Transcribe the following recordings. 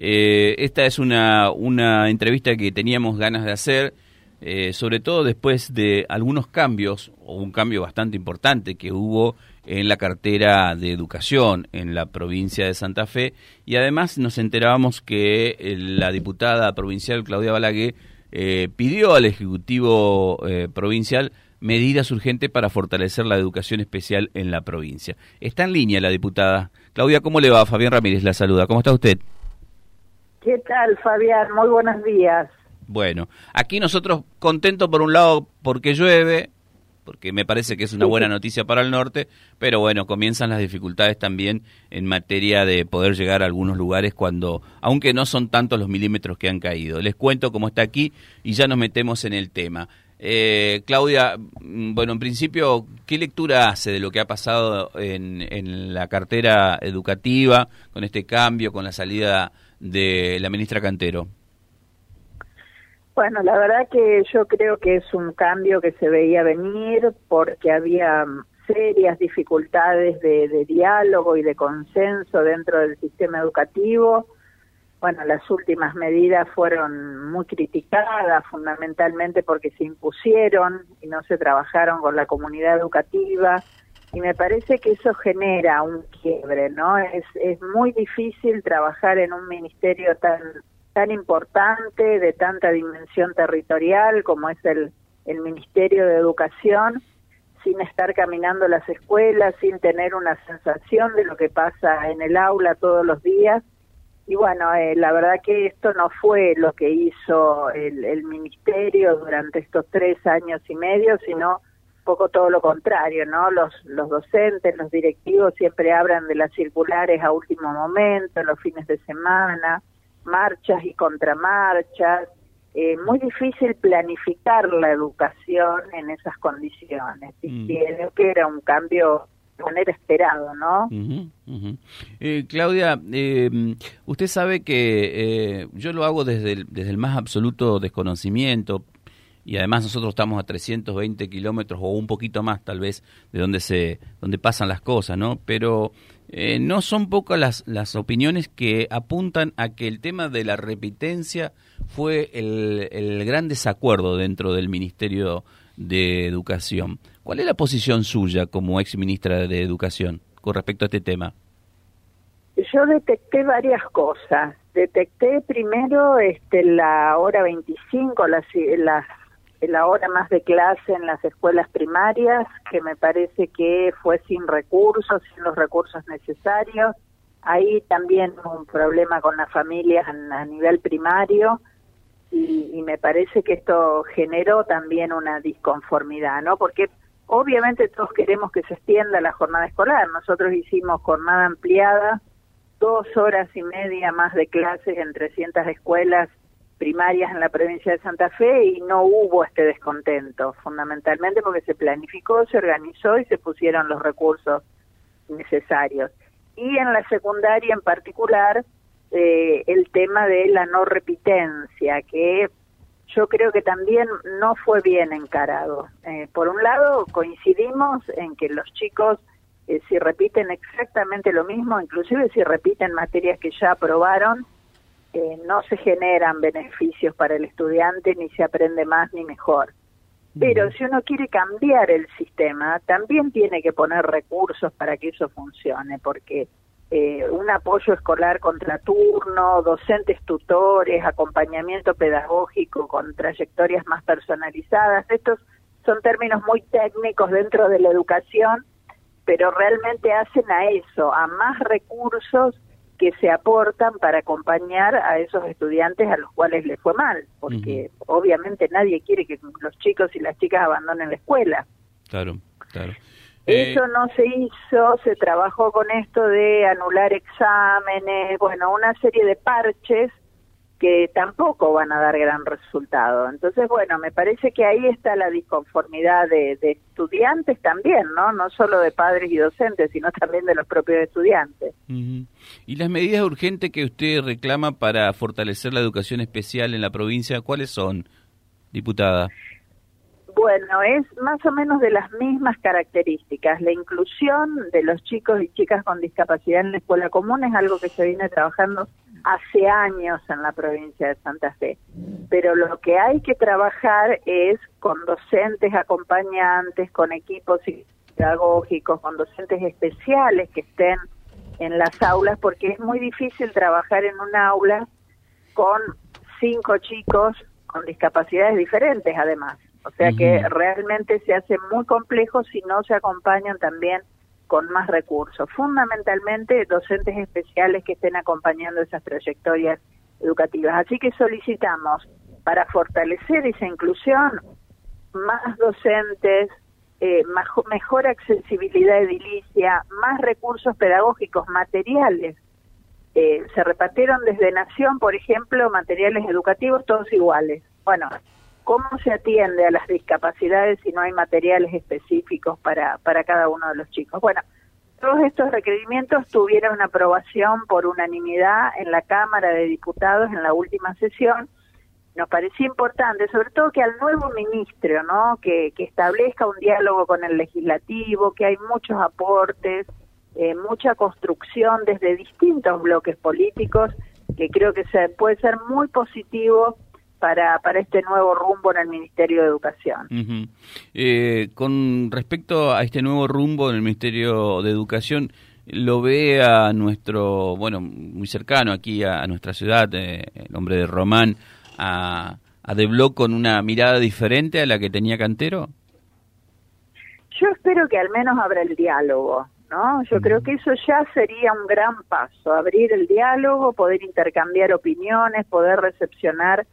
Eh, esta es una, una entrevista que teníamos ganas de hacer, eh, sobre todo después de algunos cambios, o un cambio bastante importante que hubo en la cartera de educación en la provincia de Santa Fe, y además nos enterábamos que eh, la diputada provincial Claudia Balaguer pidió al Ejecutivo Provincial medidas urgentes para fortalecer la educación especial en la provincia. Está en línea la diputada. Claudia, ¿cómo le va? Fabián Ramírez la saluda. ¿Cómo está usted? ¿Qué tal, Fabián? Muy buenos días. Bueno, aquí nosotros contentos por un lado porque llueve, porque me parece que es una buena noticia para el norte, pero bueno, comienzan las dificultades también en materia de poder llegar a algunos lugares cuando, aunque no son tantos los milímetros que han caído. Les cuento cómo está aquí y ya nos metemos en el tema. Eh, Claudia, mm, bueno, en principio, ¿qué lectura hace de lo que ha pasado en, en la cartera educativa con este cambio, con la salida de la ministra Cantero? Bueno, la verdad que yo creo que es un cambio que se veía venir porque había serias dificultades de, diálogo y de consenso dentro del sistema educativo. Bueno, las últimas medidas fueron muy criticadas, fundamentalmente porque se impusieron y no se trabajaron con la comunidad educativa y me parece que eso genera un quiebre, ¿no? Es, es muy difícil trabajar en un ministerio tan tan importante, de tanta dimensión territorial como es el, el Ministerio de Educación, sin estar caminando las escuelas, sin tener una sensación de lo que pasa en el aula todos los días. Y bueno, eh, la verdad que esto no fue lo que hizo el, el ministerio durante estos tres años y medio, sino poco todo lo contrario, ¿no? Los, los docentes, los directivos siempre hablan de las circulares a último momento, los fines de semana, marchas y contramarchas. Eh, muy difícil planificar la educación en esas condiciones. Y mm. creo que era un cambio de manera esperado, ¿no? Eh, Claudia, eh, usted sabe que eh, yo lo hago desde el, desde el más absoluto desconocimiento, y además nosotros estamos a 320 kilómetros o un poquito más tal vez de donde se donde pasan las cosas no pero eh, no son pocas las, las opiniones que apuntan a que el tema de la repitencia fue el, el gran desacuerdo dentro del Ministerio de Educación. ¿Cuál es la posición suya como ex ministra de Educación con respecto a este tema? Yo detecté varias cosas. Detecté primero este, la hora 25, las, las la hora más de clase en las escuelas primarias, que me parece que fue sin recursos, sin los recursos necesarios. Ahí también un problema con las familias a nivel primario y, y, me parece que esto generó también una disconformidad, ¿no? Porque obviamente todos queremos que se extienda la jornada escolar. Nosotros hicimos jornada ampliada, dos horas y media más de clases en 300 escuelas primarias en la provincia de Santa Fe y no hubo este descontento, fundamentalmente porque se planificó, se organizó y se pusieron los recursos necesarios. Y en la secundaria en particular, eh, el tema de la no repitencia, que yo creo que también no fue bien encarado. Eh, por un lado, coincidimos en que los chicos, eh, si repiten exactamente lo mismo, inclusive si repiten materias que ya aprobaron, eh, no se generan beneficios para el estudiante ni se aprende más ni mejor. Pero si uno quiere cambiar el sistema, también tiene que poner recursos para que eso funcione, porque eh, un apoyo escolar contra turno, docentes tutores, acompañamiento pedagógico con trayectorias más personalizadas, estos son términos muy técnicos dentro de la educación, pero realmente hacen a eso, a más recursos que se aportan para acompañar a esos estudiantes a los cuales les fue mal, porque obviamente nadie quiere que los chicos y las chicas abandonen la escuela. Claro, claro. Eso eh, no se hizo, se trabajó con esto de anular exámenes, bueno, una serie de parches que tampoco van a dar gran resultado. Entonces, bueno, me parece que ahí está la disconformidad de, estudiantes también, ¿no? No solo de padres y docentes, sino también de los propios estudiantes. ¿Y las medidas urgentes que usted reclama para fortalecer la educación especial en la provincia, cuáles son, diputada? Bueno, es más o menos de las mismas características. La inclusión de los chicos y chicas con discapacidad en la escuela común es algo que se viene trabajando hace años en la provincia de Santa Fe. Pero lo que hay que trabajar es con docentes acompañantes, con equipos pedagógicos, con docentes especiales que estén en las aulas, porque es muy difícil trabajar en un aula con cinco chicos con discapacidades diferentes, además. O sea que realmente se hace muy complejo si no se acompañan también con más recursos. Fundamentalmente docentes especiales que estén acompañando esas trayectorias educativas. Así que solicitamos para fortalecer esa inclusión más docentes, eh, mejor accesibilidad edilicia, más recursos pedagógicos, materiales. Eh, se repartieron desde Nación, por ejemplo, materiales educativos todos iguales. Bueno, ¿Cómo se atiende a las discapacidades si no hay materiales específicos para, para cada uno de los chicos? Bueno, todos estos requerimientos tuvieron aprobación por unanimidad en la Cámara de Diputados en la última sesión. Nos parecía importante, sobre todo que al nuevo ministro, ¿no? Que, que establezca un diálogo con el legislativo, que hay muchos aportes, eh, mucha construcción desde distintos bloques políticos, que creo que se, puede ser muy positivo para, para este nuevo rumbo en el Ministerio de Educación. eh, con respecto a este nuevo rumbo en el Ministerio de Educación, lo ve a nuestro, bueno, muy cercano aquí a, nuestra ciudad, eh, el hombre de Román, a, a De Bloc con una mirada diferente a la que tenía Cantero? Yo espero que al menos abra el diálogo, ¿no? Yo creo que eso ya sería un gran paso, abrir el diálogo, poder intercambiar opiniones, poder recepcionar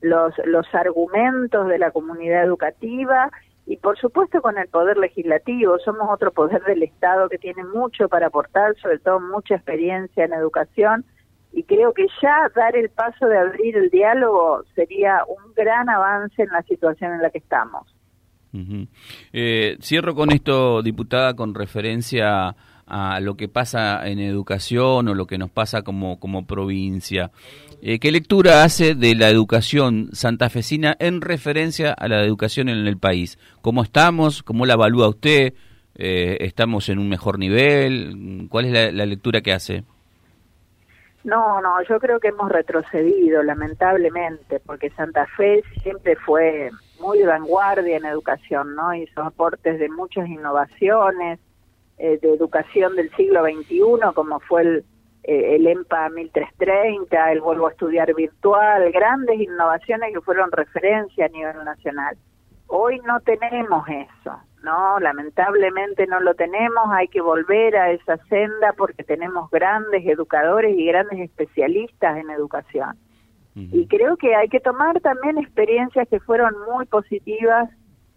los, los argumentos de la comunidad educativa y por supuesto con el poder legislativo. Somos otro poder del Estado que tiene mucho para aportar, sobre todo mucha experiencia en educación y creo que ya dar el paso de abrir el diálogo sería un gran avance en la situación en la que estamos. eh, cierro con esto, diputada, con referencia a lo que pasa en educación o lo que nos pasa como, como provincia. Eh, ¿Qué lectura hace de la educación santafesina en referencia a la educación en el país? ¿Cómo estamos? ¿Cómo la evalúa usted? Eh, ¿Estamos en un mejor nivel? ¿Cuál es la, lectura que hace? No, no, yo creo que hemos retrocedido, lamentablemente, porque Santa Fe siempre fue muy vanguardia en educación, ¿no? Hizo aportes de muchas innovaciones, eh, de educación del siglo XXI, como fue el, eh, el EMPA 1330, el Vuelvo a Estudiar Virtual, grandes innovaciones que fueron referencia a nivel nacional. Hoy no tenemos eso, ¿no? Lamentablemente no lo tenemos, hay que volver a esa senda porque tenemos grandes educadores y grandes especialistas en educación. Y creo que hay que tomar también experiencias que fueron muy positivas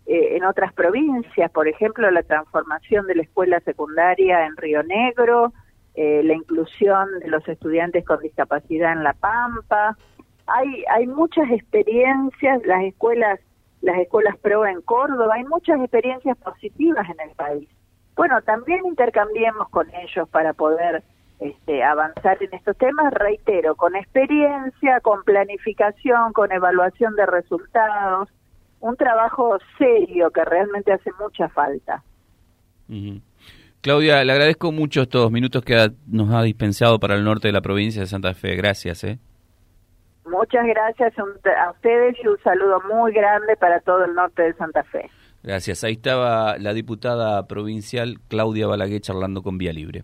eh, en otras provincias, por ejemplo, la transformación de la escuela secundaria en Río Negro, eh, la inclusión de los estudiantes con discapacidad en La Pampa. Hay, hay muchas experiencias, las escuelas, las escuelas pro en Córdoba, hay muchas experiencias positivas en el país. Bueno, también intercambiemos con ellos para poder este, avanzar en estos temas, reitero, con experiencia, con planificación, con evaluación de resultados, un trabajo serio que realmente hace mucha falta. Claudia, le agradezco mucho estos minutos que nos ha dispensado para el norte de la provincia de Santa Fe. Gracias. ¿eh? Muchas gracias a ustedes y un saludo muy grande para todo el norte de Santa Fe. Gracias. Ahí estaba la diputada provincial Claudia Balaguer charlando con Vía Libre